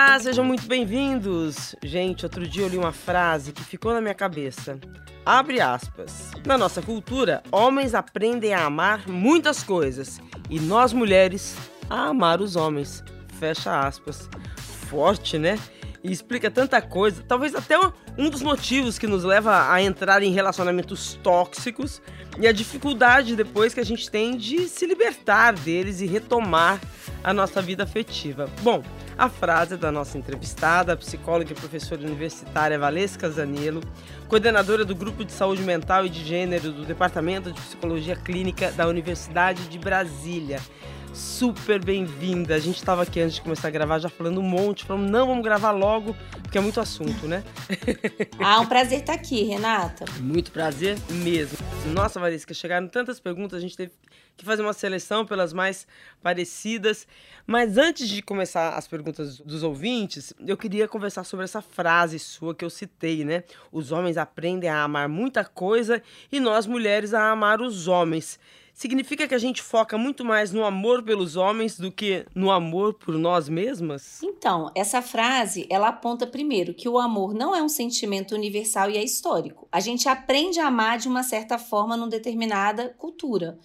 Olá, sejam muito bem-vindos! Gente, outro dia eu li uma frase que ficou na minha cabeça. Abre aspas. Na nossa cultura, homens aprendem a amar muitas coisas e nós mulheres a amar os homens. Fecha aspas. Forte, né? E explica tanta coisa, talvez até um dos motivos que nos leva a entrar em relacionamentos tóxicos e a dificuldade depois que a gente tem de se libertar deles e retomar a nossa vida afetiva. Bom, a frase da nossa entrevistada, a psicóloga e professora universitária Valesca Zanello, coordenadora do Grupo de Saúde Mental e de Gênero do Departamento de Psicologia Clínica da Universidade de Brasília super bem-vinda. A gente estava aqui antes de começar a gravar já falando um monte, falando, não, vamos gravar logo, porque é muito assunto, né? ah, um prazer estar aqui, Renata. Muito prazer mesmo. Nossa, Varisca, chegaram tantas perguntas, a gente teve que fazer uma seleção pelas mais parecidas. Mas antes de começar as perguntas dos ouvintes, eu queria conversar sobre essa frase sua que eu citei, né? Os homens aprendem a amar muita coisa e nós mulheres a amar os homens significa que a gente foca muito mais no amor pelos homens do que no amor por nós mesmas? Então, essa frase, ela aponta primeiro que o amor não é um sentimento universal e é histórico. A gente aprende a amar de uma certa forma numa determinada cultura.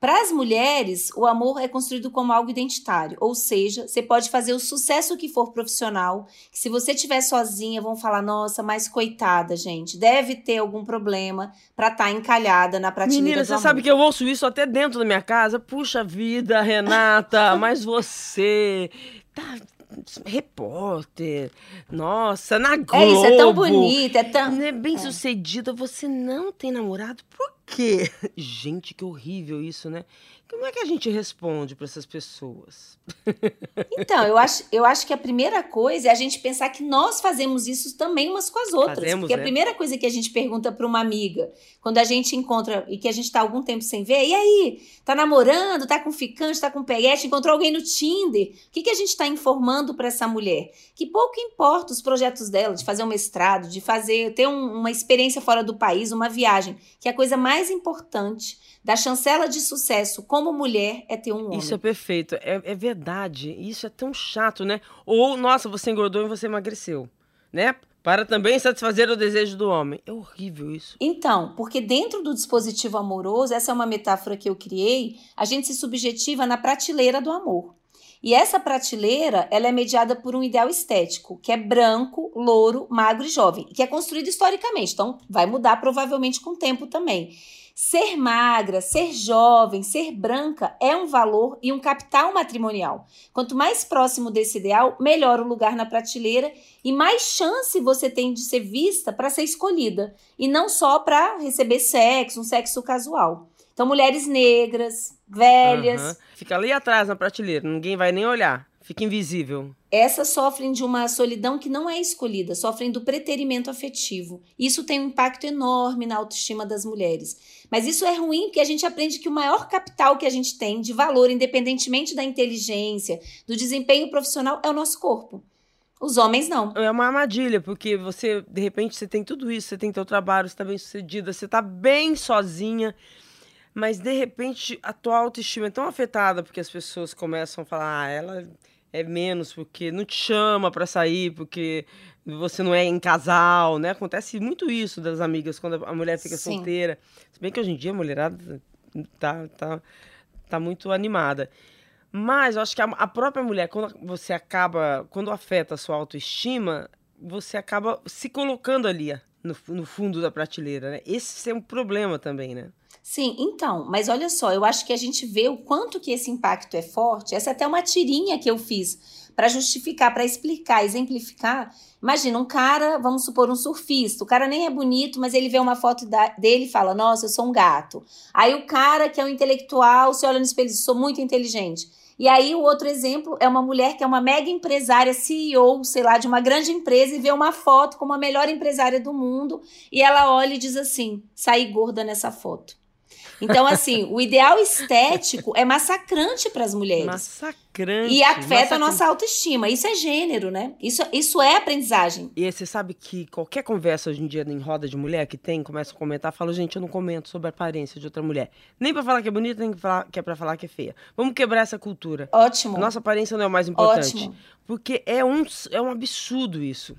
Para as mulheres, o amor é construído como algo identitário, ou seja, você pode fazer o sucesso que for profissional, que se você estiver sozinha, vão falar: nossa, mas coitada, gente, deve ter algum problema para estar tá encalhada na prateleira. Menina, você amor. sabe que eu ouço isso até dentro da minha casa? Puxa vida, Renata, mas você tá repórter, nossa, na Globo. É isso, é tão bonita, é tão... Né, bem é. sucedida, você não tem namorado, por Gente, que horrível isso, né? Como é que a gente responde para essas pessoas? Então, eu acho, eu acho que a primeira coisa é a gente pensar que nós fazemos isso também umas com as outras. Fazemos, porque é. a primeira coisa que a gente pergunta para uma amiga, quando a gente encontra e que a gente está algum tempo sem ver, e aí? Tá namorando, tá com ficante, tá com peguete, encontrou alguém no Tinder? O que, que a gente está informando para essa mulher? Que pouco importa os projetos dela, de fazer um mestrado, de fazer, ter um, uma experiência fora do país, uma viagem, que é a coisa mais importante da chancela de sucesso como mulher é ter um homem. Isso é perfeito, é, é verdade. Isso é tão chato, né? Ou, nossa, você engordou e você emagreceu, né? Para também satisfazer o desejo do homem. É horrível isso. Então, porque dentro do dispositivo amoroso, essa é uma metáfora que eu criei, a gente se subjetiva na prateleira do amor. E essa prateleira, ela é mediada por um ideal estético, que é branco, louro, magro e jovem, que é construído historicamente. Então, vai mudar provavelmente com o tempo também. Ser magra, ser jovem, ser branca é um valor e um capital matrimonial. Quanto mais próximo desse ideal, melhor o lugar na prateleira e mais chance você tem de ser vista para ser escolhida e não só para receber sexo, um sexo casual. Então, mulheres negras, velhas. Uhum. Fica ali atrás na prateleira, ninguém vai nem olhar. Fica invisível. Essas sofrem de uma solidão que não é escolhida, sofrem do preterimento afetivo. Isso tem um impacto enorme na autoestima das mulheres. Mas isso é ruim porque a gente aprende que o maior capital que a gente tem de valor, independentemente da inteligência, do desempenho profissional, é o nosso corpo. Os homens não. É uma armadilha, porque você, de repente, você tem tudo isso, você tem teu trabalho, você está bem sucedida, você está bem sozinha mas de repente a tua autoestima é tão afetada porque as pessoas começam a falar, ah, ela é menos porque não te chama para sair, porque você não é em casal, né? Acontece muito isso das amigas quando a mulher fica Sim. solteira. Se bem que hoje em dia a mulherada tá, tá, tá muito animada. Mas eu acho que a, a própria mulher, quando você acaba, quando afeta a sua autoestima, você acaba se colocando ali no, no fundo da prateleira, né? Esse é um problema também, né? Sim, então, mas olha só, eu acho que a gente vê o quanto que esse impacto é forte. Essa é até uma tirinha que eu fiz para justificar, para explicar, exemplificar. Imagina um cara, vamos supor um surfista, o cara nem é bonito, mas ele vê uma foto da, dele e fala: "Nossa, eu sou um gato". Aí o cara que é um intelectual, se olha no espelho, sou muito inteligente. E aí o outro exemplo é uma mulher que é uma mega empresária, CEO, sei lá, de uma grande empresa e vê uma foto como a melhor empresária do mundo e ela olha e diz assim: "Saí gorda nessa foto". Então, assim, o ideal estético é massacrante para as mulheres. Massacrante. E afeta massacrante. a nossa autoestima. Isso é gênero, né? Isso, isso é aprendizagem. E você sabe que qualquer conversa hoje em dia em roda de mulher que tem, começa a comentar, fala, gente, eu não comento sobre a aparência de outra mulher. Nem pra falar que é bonita, nem pra que é pra falar que é feia. Vamos quebrar essa cultura. Ótimo. Nossa aparência não é o mais importante. Ótimo. Porque é um, é um absurdo isso.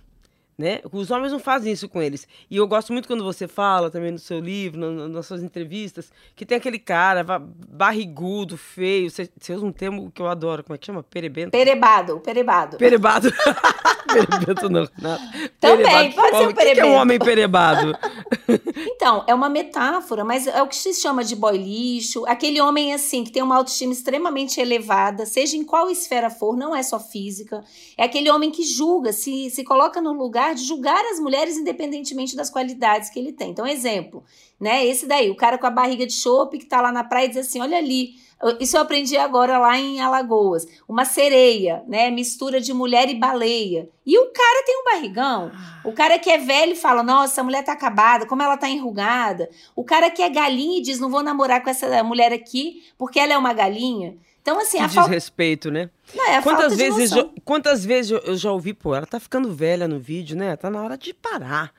Né? Os homens não fazem isso com eles. E eu gosto muito quando você fala também no seu livro, no, nas suas entrevistas, que tem aquele cara barrigudo, feio. Você, você usa um termo que eu adoro. Como é que chama? Perebento? Perebado, perebado. Perebado. perebento não, nada. Também, perebado. pode ser um O que, que é perebento. um homem perebado? Então, é uma metáfora, mas é o que se chama de boy lixo. Aquele homem, assim, que tem uma autoestima extremamente elevada, seja em qual esfera for, não é só física. É aquele homem que julga, se, se coloca no lugar de julgar as mulheres independentemente das qualidades que ele tem. Então, exemplo, né? Esse daí, o cara com a barriga de chope que tá lá na praia e diz assim: olha ali. Isso eu aprendi agora lá em Alagoas. Uma sereia, né? Mistura de mulher e baleia. E o cara tem um barrigão. O cara que é velho fala: Nossa, a mulher tá acabada, como ela tá enrugada. O cara que é galinha e diz: Não vou namorar com essa mulher aqui porque ela é uma galinha. Então, assim, Que a falta. desrespeito, né? Não, é a Quantas falta de vezes, eu, quantas vezes eu, eu já ouvi, pô, ela tá ficando velha no vídeo, né? Tá na hora de parar.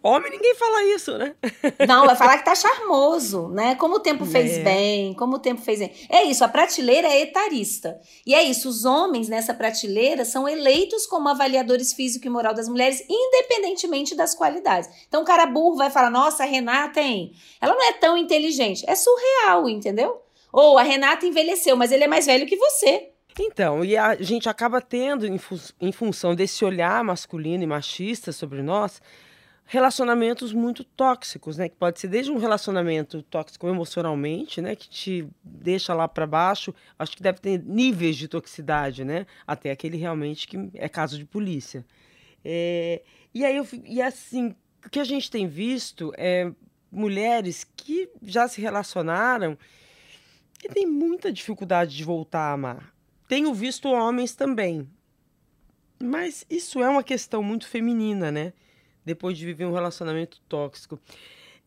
Homem, ninguém fala isso, né? Não, vai falar que tá charmoso, né? Como o tempo fez É. bem, como o tempo fez bem. É isso, a prateleira é etarista. E é isso, os homens nessa prateleira são eleitos como avaliadores físico e moral das mulheres, independentemente das qualidades. Então, o cara burro vai falar: nossa, a Renata, hein? Ela não é tão inteligente. É surreal, entendeu? Ou a Renata envelheceu, mas ele é mais velho que você. Então, e a gente acaba tendo, em, fu- em função desse olhar masculino e machista sobre nós, relacionamentos muito tóxicos, né? Que pode ser desde um relacionamento tóxico emocionalmente, né? Que te deixa lá para baixo. Acho que deve ter níveis de toxicidade, né? Até aquele realmente que é caso de polícia. É, e aí, eu, e assim, o que a gente tem visto é mulheres que já se relacionaram e têm muita dificuldade de voltar a amar. Tenho visto homens também. Mas isso é uma questão muito feminina, né? Depois de viver um relacionamento tóxico.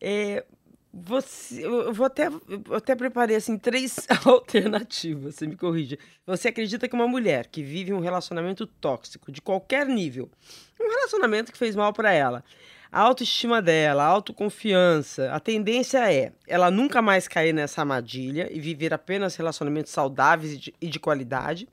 É, você, eu vou até, eu até preparei assim três alternativas, você me corrija. Você acredita que uma mulher que vive um relacionamento tóxico de qualquer nível, um relacionamento que fez mal para ela, a autoestima dela, a autoconfiança, a tendência é ela nunca mais cair nessa armadilha e viver apenas relacionamentos saudáveis e de, e de qualidade,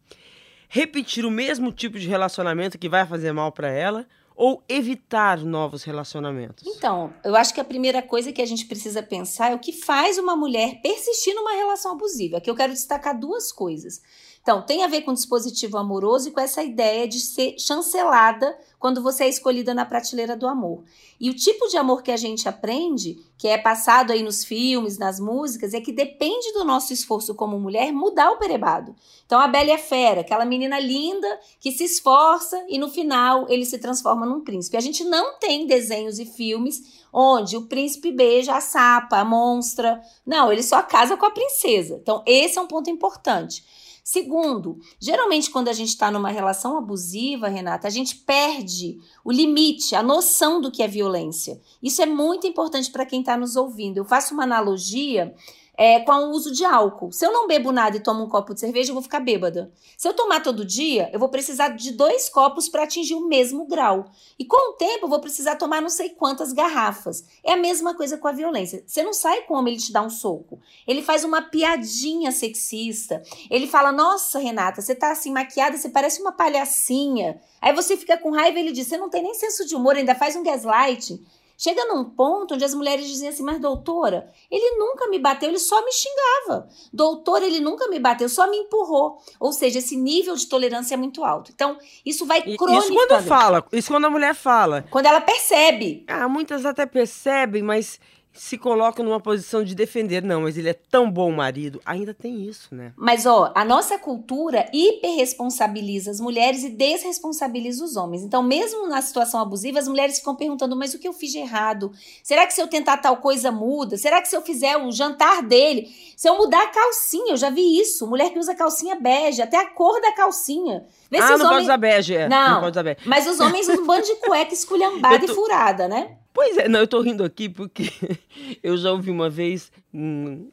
repetir o mesmo tipo de relacionamento que vai fazer mal para ela ou evitar novos relacionamentos. Então, eu acho que a primeira coisa que a gente precisa pensar é o que faz uma mulher persistir numa relação abusiva. Aqui eu quero destacar duas coisas. Então, tem a ver com dispositivo amoroso e com essa ideia de ser chancelada quando você é escolhida na prateleira do amor. E o tipo de amor que a gente aprende, que é passado aí nos filmes, nas músicas, é que depende do nosso esforço como mulher mudar o perebado. Então, a Bela a Fera, aquela menina linda que se esforça e no final ele se transforma num príncipe. A gente não tem desenhos e filmes onde o príncipe beija a sapa, a monstra. Não, ele só casa com a princesa. Então, esse é um ponto importante. Segundo, geralmente quando a gente está numa relação abusiva, Renata, a gente perde o limite, a noção do que é violência. Isso é muito importante para quem está nos ouvindo. Eu faço uma analogia é, com o uso de álcool. Se eu não bebo nada e tomo um copo de cerveja, eu vou ficar bêbada. Se eu tomar todo dia, eu vou precisar de dois copos para atingir o mesmo grau. E com o tempo, eu vou precisar tomar não sei quantas garrafas. É a mesma coisa com a violência. Você não sai como ele te dá um soco. Ele faz uma piadinha sexista. Ele fala: Nossa, Renata, você tá assim maquiada, você parece uma palhacinha. Aí você fica com raiva e ele diz: Você não tem nem senso de humor, ainda faz um gaslighting. Chega num ponto onde as mulheres dizem assim, mas doutora, ele nunca me bateu, ele só me xingava. Doutora, ele nunca me bateu, só me empurrou. Ou seja, esse nível de tolerância é muito alto. Então, isso vai cronicando. Isso quando fala, isso quando a mulher fala. Quando ela percebe. Ah, muitas até percebem, mas se colocam numa posição de defender. Não, mas ele é tão bom marido. Ainda tem isso, né? Mas, ó, a nossa cultura hiperresponsabiliza as mulheres e desresponsabiliza os homens. Então, mesmo na situação abusiva, as mulheres ficam perguntando: mas o que eu fiz de errado? Será que se eu tentar tal coisa muda? Será que se eu fizer o jantar dele, se eu mudar a calcinha? Eu já vi isso. Mulher que usa calcinha bege, até a cor da calcinha. Vê se ah, os não pode homens. usar bege. É, Não. não pode usar bege. Mas os homens usam um bando de cueca esculhambada tô- e furada, né? Pois é, não, eu tô rindo aqui porque eu já ouvi uma vez um,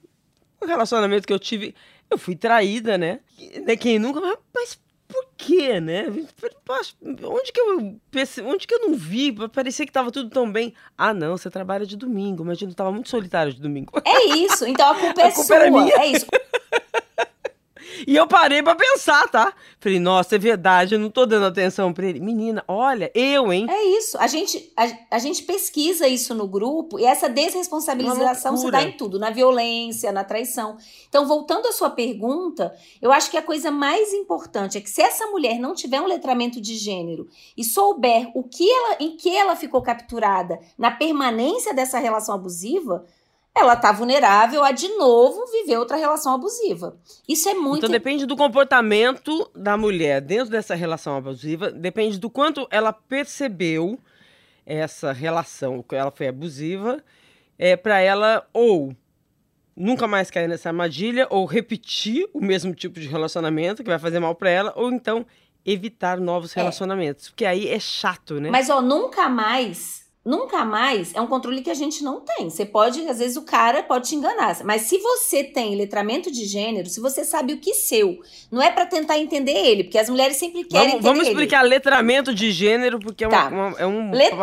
relacionamento que eu tive, eu fui traída, né? né? Quem nunca, mas por quê, né? Onde que eu onde que eu não vi? Parecia que tava tudo tão bem. Ah, não, você trabalha de domingo. Imagina, tava muito solitário de domingo. É isso. Então a culpa é a culpa sua. Minha. É isso. E eu parei pra pensar, tá? Falei, nossa, é verdade, eu não tô dando atenção pra ele. Menina, olha, eu, hein? É isso. A gente, a, a gente pesquisa isso no grupo e essa desresponsabilização se dá em tudo, na violência, na traição. Então, voltando à sua pergunta, eu acho que a coisa mais importante é que se essa mulher não tiver um letramento de gênero e souber o que ela, em que ela ficou capturada na permanência dessa relação abusiva, ela está vulnerável a de novo viver outra relação abusiva. Isso é muito. Então depende do comportamento da mulher dentro dessa relação abusiva, depende do quanto ela percebeu essa relação, que ela foi abusiva, é para ela ou nunca mais cair nessa armadilha ou repetir o mesmo tipo de relacionamento que vai fazer mal para ela, ou então evitar novos é. relacionamentos, porque aí é chato, né? Mas ó, nunca mais Nunca mais é um controle que a gente não tem. Você pode, às vezes, o cara pode te enganar. Mas se você tem letramento de gênero, se você sabe o que seu, não é para tentar entender ele, porque as mulheres sempre querem vamos, Vamos explicar ele. letramento de gênero, porque é, tá. uma, uma, é, um, Let...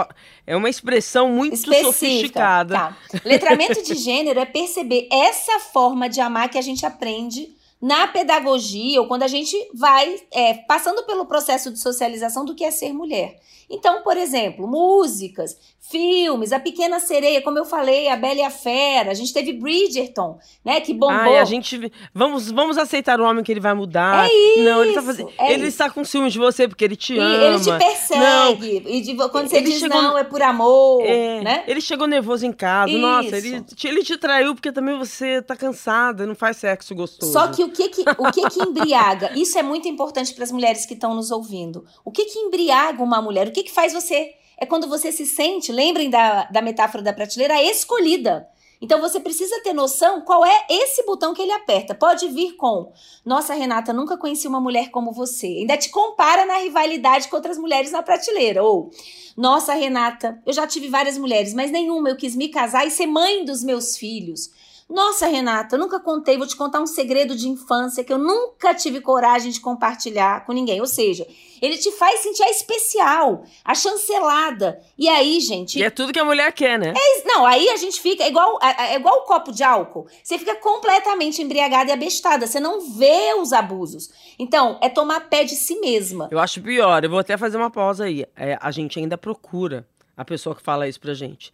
é uma expressão muito Específica. sofisticada. Tá. Letramento de gênero é perceber essa forma de amar que a gente aprende na pedagogia ou quando a gente vai é, passando pelo processo de socialização do que é ser mulher. Então, por exemplo, músicas, filmes, A Pequena Sereia, como eu falei, A Bela e a Fera, a gente teve Bridgerton, né, que bombou. Ai, a gente vamos vamos aceitar o homem que ele vai mudar. É isso. Não, ele tá fazendo, é ele está com ciúmes de você porque ele te e ama. Ele te persegue. Não, e de, quando você diz chegou, não é por amor, é, né? Ele chegou nervoso em casa. Isso. Nossa, ele te, ele te traiu porque também você tá cansada, não faz sexo gostoso. Só que o que que o que que embriaga? Isso é muito importante para as mulheres que estão nos ouvindo. O que que embriaga uma mulher? O que que faz você é quando você se sente, lembrem da, da metáfora da prateleira, escolhida. Então você precisa ter noção qual é esse botão que ele aperta. Pode vir com: Nossa, Renata, nunca conheci uma mulher como você. Ainda te compara na rivalidade com outras mulheres na prateleira. Ou: Nossa, Renata, eu já tive várias mulheres, mas nenhuma eu quis me casar e ser mãe dos meus filhos. Nossa, Renata, eu nunca contei, vou te contar um segredo de infância que eu nunca tive coragem de compartilhar com ninguém. Ou seja, ele te faz sentir a especial, a chancelada. E aí, gente. E é tudo que a mulher quer, né? É, não, aí a gente fica é igual, é igual o copo de álcool. Você fica completamente embriagada e abestada. Você não vê os abusos. Então, é tomar pé de si mesma. Eu acho pior. Eu vou até fazer uma pausa aí. É, a gente ainda procura a pessoa que fala isso pra gente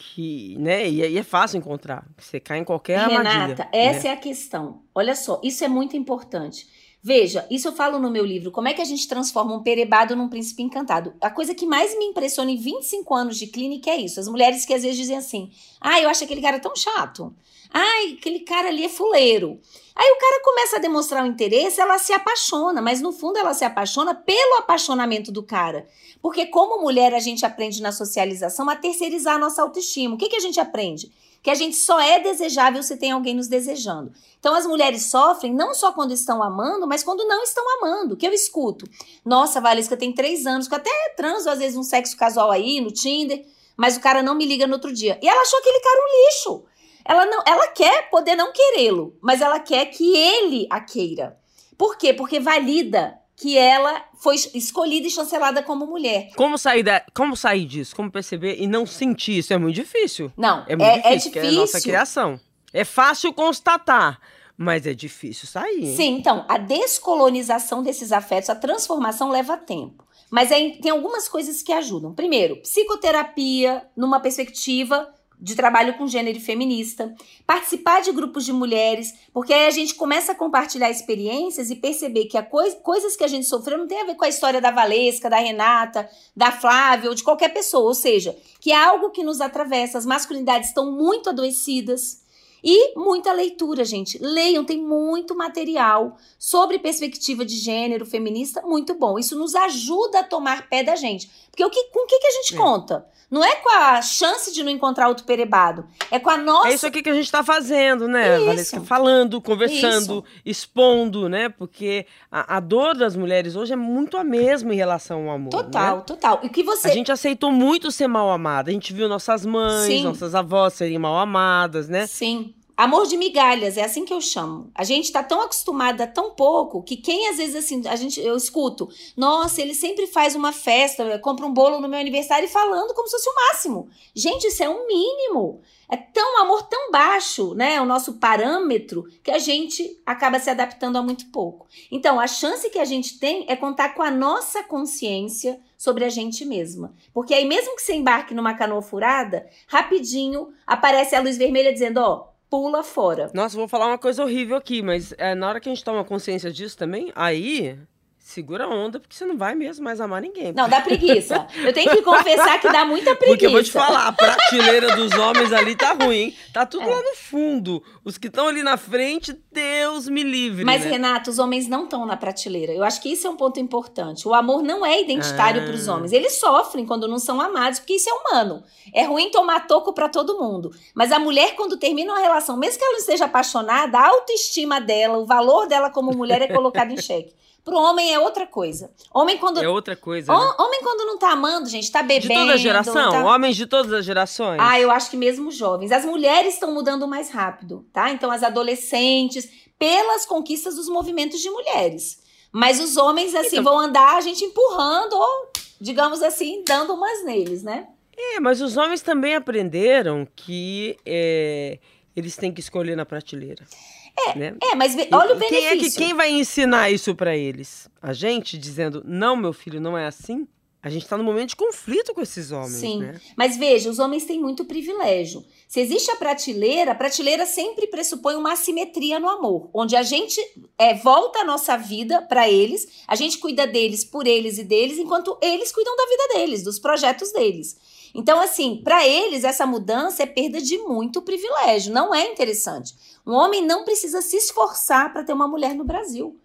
que, né, e, e, é fácil encontrar. Você cai em qualquer Renata, armadilha. Renata, essa né? é a questão. Olha só, isso é muito importante. Veja, isso eu falo no meu livro, como é que a gente transforma um perebado num príncipe encantado. A coisa que mais me impressiona em 25 anos de clínica é isso. As mulheres que às vezes dizem assim, ah, eu acho aquele cara tão chato. Ai, aquele cara ali é fuleiro. Aí o cara começa a demonstrar o interesse, ela se apaixona, mas no fundo ela se apaixona pelo apaixonamento do cara. Porque como mulher a gente aprende na socialização a terceirizar a nossa autoestima. O que, que a gente aprende? Que a gente só é desejável se tem alguém nos desejando. Então as mulheres sofrem não só quando estão amando, mas quando não estão amando. Que eu escuto. Nossa, Valesca, tem três anos que eu até transo às vezes um sexo casual aí no Tinder, mas o cara não me liga no outro dia. E ela achou aquele cara um lixo. Ela não, ela quer poder não querê-lo, mas ela quer que ele a queira. Por quê? Porque valida que ela foi escolhida e chancelada como mulher. Como sair, da, como sair disso? Como perceber e não sentir isso? É muito difícil. Não, é muito é, difícil, é difícil. É a nossa criação. É fácil constatar, mas é difícil sair. Hein? Sim, então, a descolonização desses afetos, a transformação leva tempo. Mas é, tem algumas coisas que ajudam. Primeiro, psicoterapia numa perspectiva de trabalho com gênero feminista, participar de grupos de mulheres, porque aí a gente começa a compartilhar experiências e perceber que a coi coisas que a gente sofreu não tem a ver com a história da Valesca, da Renata, da Flávia ou de qualquer pessoa, ou seja, que é algo que nos atravessa, as masculinidades estão muito adoecidas. E muita leitura, gente. Leiam, tem muito material sobre perspectiva de gênero feminista, muito bom. Isso nos ajuda a tomar pé da gente. Porque o que, com o que, que a gente é. conta? Não é com a chance de não encontrar outro perebado. É com a nossa. É isso aqui que a gente está fazendo, né, isso. Valesca? Falando, conversando, isso. expondo, né? Porque a, a, dor das mulheres hoje é muito a mesma em relação ao amor. Total, né? total. E que você. A gente aceitou muito ser mal amada. A gente viu nossas mães, Sim. nossas avós serem mal amadas, né? Sim. Amor de migalhas, é assim que eu chamo. A gente tá tão acostumada tão pouco que quem às vezes assim, a gente eu escuto, nossa, ele sempre faz uma festa, compra um bolo no meu aniversário e falando como se fosse o máximo. Gente, isso é um mínimo. É tão amor tão baixo, né, o nosso parâmetro, que a gente acaba se adaptando a muito pouco. Então, a chance que a gente tem é contar com a nossa consciência sobre a gente mesma. Porque aí mesmo que você embarque numa canoa furada, rapidinho aparece a luz vermelha dizendo, ó, pula fora. Nossa, vou falar uma coisa horrível aqui, mas é, na hora que a gente toma consciência disso também, aí segura a onda, porque você não vai mesmo mais amar ninguém. Não, dá preguiça. Eu tenho que confessar que dá muita preguiça. Porque eu vou te falar, a prateleira dos homens ali tá ruim. Tá tudo é. lá no fundo. Os que estão ali na frente, Deus me livre. Mas, né? Renato, os homens não estão na prateleira. Eu acho que isso é um ponto importante. O amor não é identitário ah. para os homens. Eles sofrem quando não são amados, porque isso é humano. É ruim tomar toco para todo mundo. Mas a mulher, quando termina uma relação, mesmo que ela não esteja apaixonada, a autoestima dela, o valor dela como mulher é colocado em xeque. Pro homem é outra coisa. Homem quando. É outra coisa. Né? Homem quando não tá amando, gente, tá bebendo. De toda a geração? Tá... Homens de todas as gerações? Ah, eu acho que mesmo jovens. As mulheres estão mudando mais rápido, tá? Então, as adolescentes, pelas conquistas dos movimentos de mulheres. Mas os homens, assim, então... vão andar a gente empurrando ou, digamos assim, dando umas neles, né? É, mas os homens também aprenderam que é, eles têm que escolher na prateleira. É, né? é mas olha o benefício. Quem, é que, quem vai ensinar isso para eles? A gente dizendo, não, meu filho, não é assim? A gente está no momento de conflito com esses homens. Sim. Né? Mas veja, os homens têm muito privilégio. Se existe a prateleira, a prateleira sempre pressupõe uma assimetria no amor, onde a gente é, volta a nossa vida para eles, a gente cuida deles por eles e deles, enquanto eles cuidam da vida deles, dos projetos deles. Então, assim, para eles, essa mudança é perda de muito privilégio, não é interessante. Um homem não precisa se esforçar para ter uma mulher no Brasil.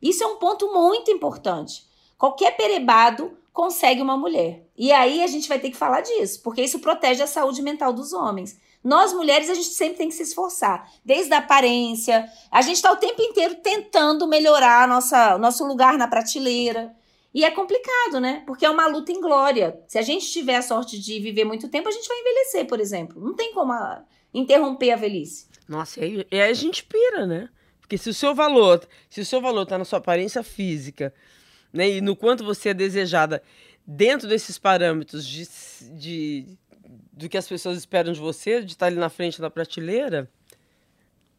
Isso é um ponto muito importante. Qualquer perebado consegue uma mulher. E aí a gente vai ter que falar disso, porque isso protege a saúde mental dos homens. Nós mulheres, a gente sempre tem que se esforçar, desde a aparência. A gente está o tempo inteiro tentando melhorar nossa, nosso lugar na prateleira. E é complicado, né? Porque é uma luta em glória. Se a gente tiver a sorte de viver muito tempo, a gente vai envelhecer, por exemplo. Não tem como a... interromper a velhice. Nossa, e aí, aí a gente pira, né? Porque se o seu valor, se o seu valor está na sua aparência física, né, e no quanto você é desejada dentro desses parâmetros de, de do que as pessoas esperam de você, de estar ali na frente da prateleira,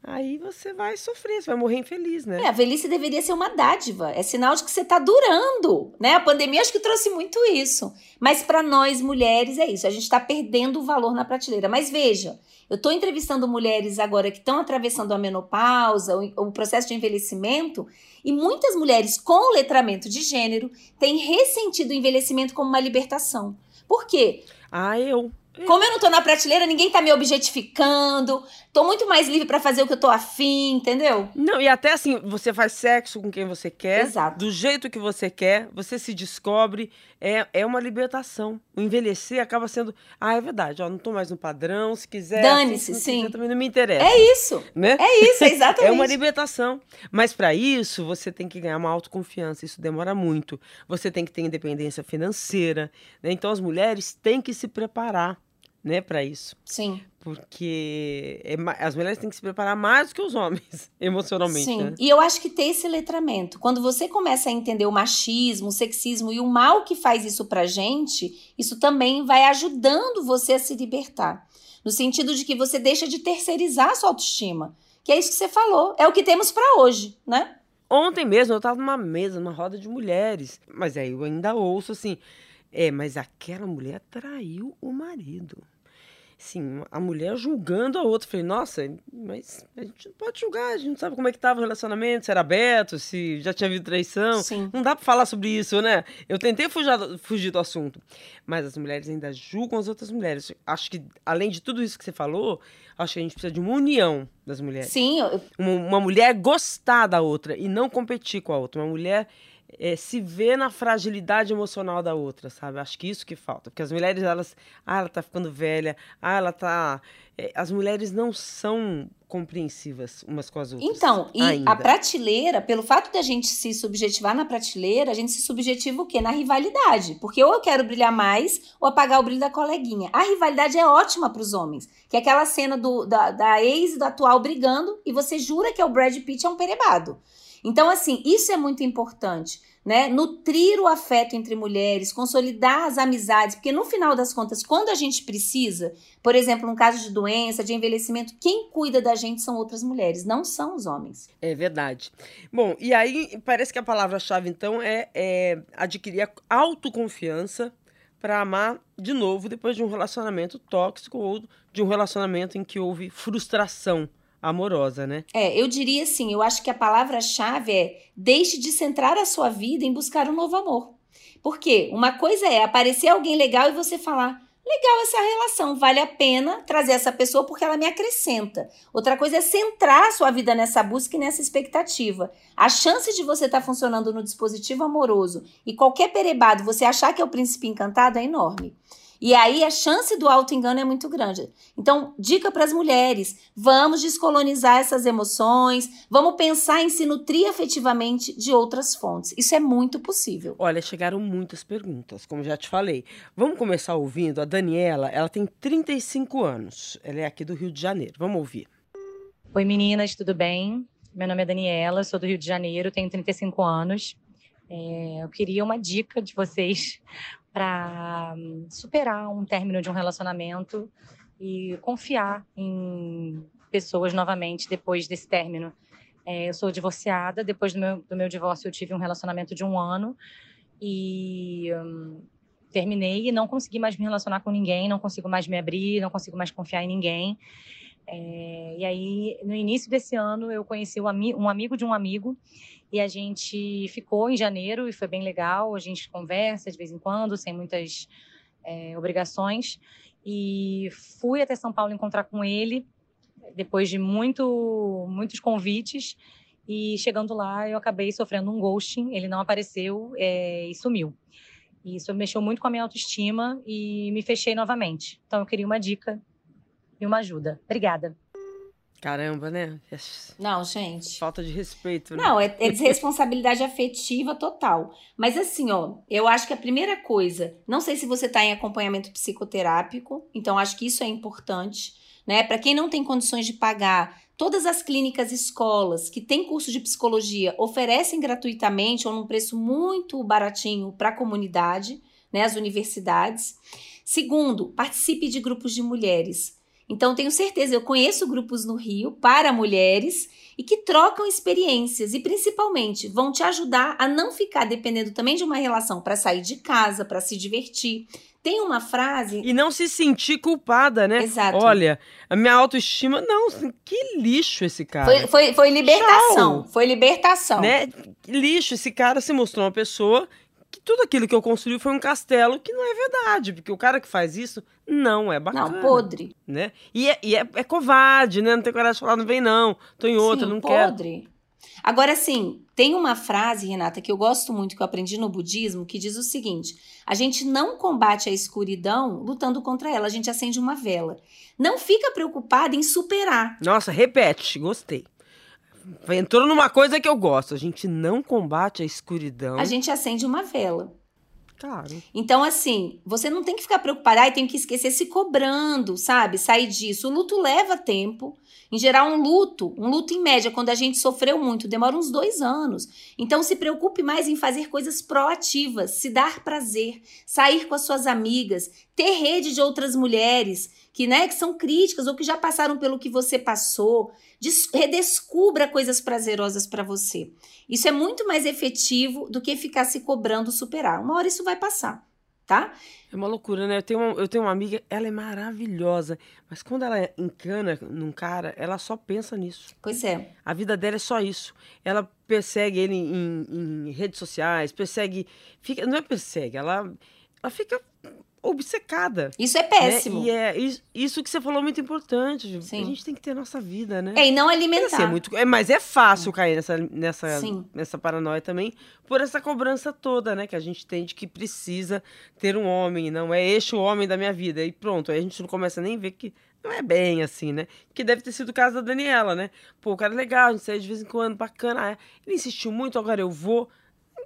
aí você vai sofrer, você vai morrer infeliz, né? É, a velhice deveria ser uma dádiva, é sinal de que você está durando, né? A pandemia acho que trouxe muito isso. Mas para nós mulheres é isso, a gente está perdendo o valor na prateleira. Mas veja, eu estou entrevistando mulheres agora que estão atravessando a menopausa, o, o processo de envelhecimento, e muitas mulheres com letramento de gênero têm ressentido o envelhecimento como uma libertação. Por quê? Ah, eu. Como eu não tô na prateleira, ninguém tá me objetificando. Tô muito mais livre para fazer o que eu tô afim, entendeu? Não, e até assim, você faz sexo com quem você quer. Exato. Do jeito que você quer, você se descobre. É, é uma libertação. O envelhecer acaba sendo. Ah, é verdade, ó, não tô mais no padrão. Se quiser. Dane-se, sim. Quiser, também não me interessa. É isso. Né? É isso, exatamente. é uma libertação. Mas para isso, você tem que ganhar uma autoconfiança. Isso demora muito. Você tem que ter independência financeira. Né? Então, as mulheres têm que se preparar né, para isso. Sim. Porque é, as mulheres têm que se preparar mais do que os homens, emocionalmente. Sim. Né? E eu acho que ter esse letramento, quando você começa a entender o machismo, o sexismo e o mal que faz isso pra gente, isso também vai ajudando você a se libertar. No sentido de que você deixa de terceirizar a sua autoestima. Que é isso que você falou. É o que temos para hoje, né? Ontem mesmo eu estava numa mesa, numa roda de mulheres. Mas aí eu ainda ouço assim. É, mas aquela mulher traiu o marido assim, a mulher julgando a outra. Falei, nossa, mas a gente não pode julgar, a gente não sabe como é que estava o relacionamento, se era aberto, se já tinha havido traição. Sim. Não dá para falar sobre isso, né? Eu tentei fugir, fugir do assunto, mas as mulheres ainda julgam as outras mulheres. Acho que, além de tudo isso que você falou, acho que a gente precisa de uma união das mulheres. Sim. Eu... Uma, uma mulher gostar da outra e não competir com a outra. Uma mulher é, se ver na fragilidade emocional da outra, sabe? Acho que isso que falta. Porque as mulheres, elas. Ah, ela tá ficando velha. Ah, ela tá. É, as mulheres não são compreensivas umas com as outras. Então, e ainda. a prateleira, pelo fato da gente se subjetivar na prateleira, a gente se subjetiva o quê? Na rivalidade. Porque ou eu quero brilhar mais ou apagar o brilho da coleguinha. A rivalidade é ótima para os homens. Que é aquela cena do, da, da ex e do atual brigando e você jura que é o Brad Pitt é um perebado. Então, assim, isso é muito importante, né? Nutrir o afeto entre mulheres, consolidar as amizades, porque no final das contas, quando a gente precisa, por exemplo, num caso de doença, de envelhecimento, quem cuida da gente são outras mulheres, não são os homens. É verdade. Bom, e aí parece que a palavra-chave, então, é, é adquirir a autoconfiança para amar de novo depois de um relacionamento tóxico ou de um relacionamento em que houve frustração amorosa, né? É, eu diria assim, eu acho que a palavra-chave é deixe de centrar a sua vida em buscar um novo amor. Porque uma coisa é aparecer alguém legal e você falar, legal essa relação, vale a pena trazer essa pessoa porque ela me acrescenta. Outra coisa é centrar a sua vida nessa busca e nessa expectativa. A chance de você estar tá funcionando no dispositivo amoroso e qualquer perebado você achar que é o príncipe encantado é enorme. E aí a chance do auto-engano é muito grande. Então, dica para as mulheres: vamos descolonizar essas emoções, vamos pensar em se nutrir afetivamente de outras fontes. Isso é muito possível. Olha, chegaram muitas perguntas, como já te falei. Vamos começar ouvindo a Daniela, ela tem 35 anos. Ela é aqui do Rio de Janeiro. Vamos ouvir. Oi meninas, tudo bem? Meu nome é Daniela, sou do Rio de Janeiro, tenho 35 anos. É, eu queria uma dica de vocês para superar um término de um relacionamento e confiar em pessoas novamente depois desse término. É, eu sou divorciada, depois do meu, do meu divórcio eu tive um relacionamento de um ano e hum, terminei e não consegui mais me relacionar com ninguém, não consigo mais me abrir, não consigo mais confiar em ninguém. É, e aí, no início desse ano, eu conheci um, um amigo de um amigo e a gente ficou em janeiro e foi bem legal. A gente conversa de vez em quando, sem muitas é, obrigações. E fui até São Paulo encontrar com ele depois de muito, muitos convites. E chegando lá, eu acabei sofrendo um ghosting. Ele não apareceu é, e sumiu. E isso mexeu muito com a minha autoestima e me fechei novamente. Então eu queria uma dica e uma ajuda. Obrigada. Caramba, né? Não, gente. Falta de respeito, né? Não, é, é desresponsabilidade afetiva total. Mas assim, ó, eu acho que a primeira coisa, não sei se você está em acompanhamento psicoterápico, então acho que isso é importante, né? Para quem não tem condições de pagar, todas as clínicas escolas que têm curso de psicologia oferecem gratuitamente ou num preço muito baratinho para a comunidade, né? As universidades. Segundo, participe de grupos de mulheres. Então, tenho certeza, eu conheço grupos no Rio para mulheres e que trocam experiências e principalmente vão te ajudar a não ficar dependendo também de uma relação para sair de casa, para se divertir. Tem uma frase. E não se sentir culpada, né? Exato. Olha, a minha autoestima. Não, que lixo esse cara. Foi, foi, foi libertação. Tchau. Foi libertação. Né? Lixo, esse cara se mostrou uma pessoa que tudo aquilo que eu construí foi um castelo que não é verdade, porque o cara que faz isso não é bacana. Não, podre. Né? E, é, e é, é covarde, né? Não tem coragem de falar, não vem não, tô em outra, Sim, não podre. quero. podre. Agora, sim, tem uma frase, Renata, que eu gosto muito, que eu aprendi no budismo, que diz o seguinte: a gente não combate a escuridão lutando contra ela, a gente acende uma vela. Não fica preocupada em superar. Nossa, repete, gostei entrou numa coisa que eu gosto. A gente não combate a escuridão. A gente acende uma vela. Claro. Então, assim, você não tem que ficar preocupada e tem que esquecer se cobrando, sabe? Sair disso. O luto leva tempo. Em geral, um luto, um luto em média, quando a gente sofreu muito, demora uns dois anos. Então, se preocupe mais em fazer coisas proativas, se dar prazer, sair com as suas amigas, ter rede de outras mulheres que, né, que são críticas ou que já passaram pelo que você passou. redescubra coisas prazerosas para você. Isso é muito mais efetivo do que ficar se cobrando superar. Uma hora isso vai passar, tá? É uma loucura, né? Eu tenho uma, eu tenho uma amiga, ela é maravilhosa, mas quando ela encana num cara, ela só pensa nisso. Pois é. A vida dela é só isso. Ela persegue ele em, em redes sociais, persegue. Fica, não é persegue, ela, ela fica obcecada. Isso é péssimo. Né? E é isso, que você falou é muito importante. Sim. A gente tem que ter nossa vida, né? É, e não alimentar. Mas, assim, é muito, é, mas é fácil cair nessa, nessa, nessa paranoia também, por essa cobrança toda, né? Que a gente tem de que precisa ter um homem, não é este o homem da minha vida. E pronto, aí a gente não começa nem a ver que não é bem assim, né? Que deve ter sido o caso da Daniela, né? Pô, o cara é legal, a gente sai de vez em quando, bacana. Ah, ele insistiu muito, agora eu vou.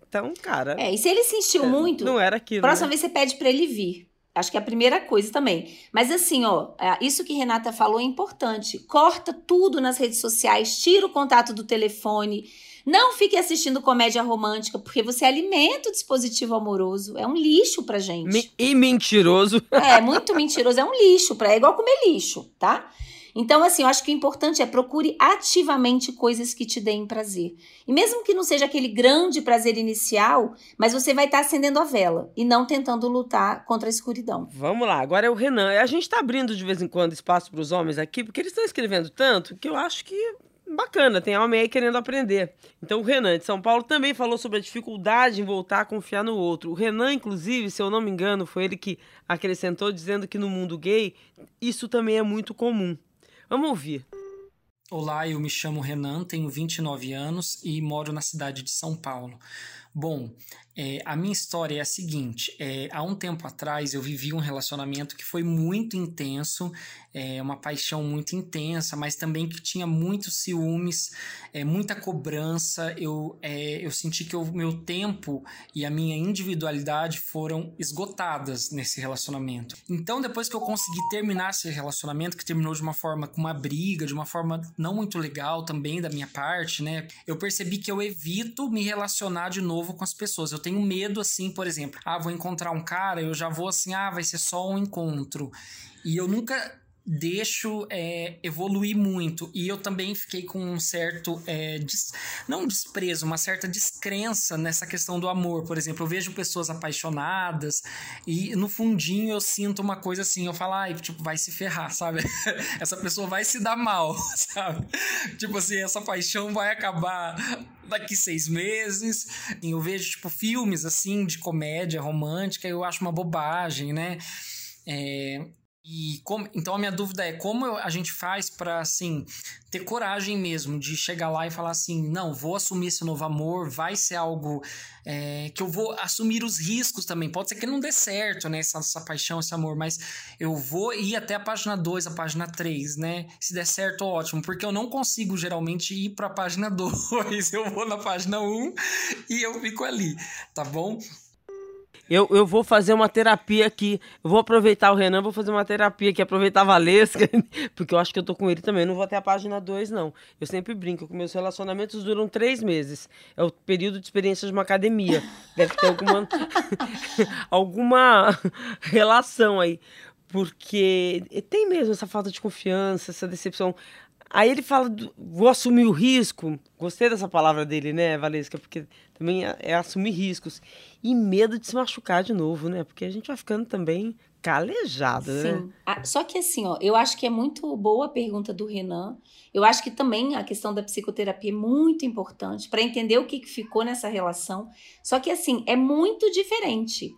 Então, cara. É, e se ele insistiu é, muito. Não era aquilo. Próxima né? vez você pede para ele vir. Acho que é a primeira coisa também. Mas assim, ó, é, isso que Renata falou é importante. Corta tudo nas redes sociais, tira o contato do telefone. Não fique assistindo comédia romântica, porque você alimenta o dispositivo amoroso. É um lixo pra gente. e mentiroso. É, muito mentiroso. É um lixo. Pra, é igual comer lixo, tá? Então, assim, eu acho que o importante é procure ativamente coisas que te deem prazer. E mesmo que não seja aquele grande prazer inicial, mas você vai estar tá acendendo a vela e não tentando lutar contra a escuridão. Vamos lá, agora é o Renan. A gente está abrindo de vez em quando espaço para os homens aqui, porque eles estão escrevendo tanto que eu acho que bacana, tem homem aí querendo aprender. Então o Renan de São Paulo também falou sobre a dificuldade em voltar a confiar no outro. O Renan, inclusive, se eu não me engano, foi ele que acrescentou dizendo que no mundo gay isso também é muito comum. Vamos ouvir. Olá, eu me chamo Renan, tenho 29 anos e moro na cidade de São Paulo. Bom, é, a minha história é a seguinte: é, há um tempo atrás eu vivi um relacionamento que foi muito intenso, é, uma paixão muito intensa, mas também que tinha muitos ciúmes, é, muita cobrança. Eu, é, eu senti que o meu tempo e a minha individualidade foram esgotadas nesse relacionamento. Então, depois que eu consegui terminar esse relacionamento, que terminou de uma forma com uma briga, de uma forma não muito legal também da minha parte, né? Eu percebi que eu evito me relacionar de novo com as pessoas. Eu tenho medo, assim, por exemplo, ah, vou encontrar um cara, eu já vou assim, ah, vai ser só um encontro. E eu nunca deixo é, evoluir muito. E eu também fiquei com um certo, é, des, não desprezo, uma certa descrença nessa questão do amor. Por exemplo, eu vejo pessoas apaixonadas e no fundinho eu sinto uma coisa assim, eu falo, ai, tipo, vai se ferrar, sabe? essa pessoa vai se dar mal, sabe? tipo assim, essa paixão vai acabar daqui seis meses. Eu vejo, tipo, filmes assim de comédia romântica, eu acho uma bobagem, né? É, e como, então a minha dúvida é como a gente faz para assim ter coragem mesmo de chegar lá e falar assim, não, vou assumir esse novo amor, vai ser algo é, que eu vou assumir os riscos também. Pode ser que não dê certo, né, essa, essa paixão, esse amor, mas eu vou ir até a página 2, a página 3, né? Se der certo, ótimo, porque eu não consigo geralmente ir para a página 2. Eu vou na página 1 um, e eu fico ali, tá bom? Eu, eu vou fazer uma terapia aqui. Eu vou aproveitar o Renan, vou fazer uma terapia aqui, aproveitar a Valesca, porque eu acho que eu tô com ele também. Eu não vou até a página 2, não. Eu sempre brinco que meus relacionamentos duram três meses. É o período de experiência de uma academia. Deve ter alguma, alguma relação aí. Porque tem mesmo essa falta de confiança, essa decepção. Aí ele fala, do, vou assumir o risco. Gostei dessa palavra dele, né, Valesca? Porque também é, é, assumir riscos. E medo de se machucar de novo, né? Porque a gente vai ficando também calejado, né? Sim. Ah, só que assim, ó, eu acho que é muito boa a pergunta do Renan. Eu acho que também a questão da psicoterapia é muito importante para entender o que, que ficou nessa relação. Só que assim, é muito diferente.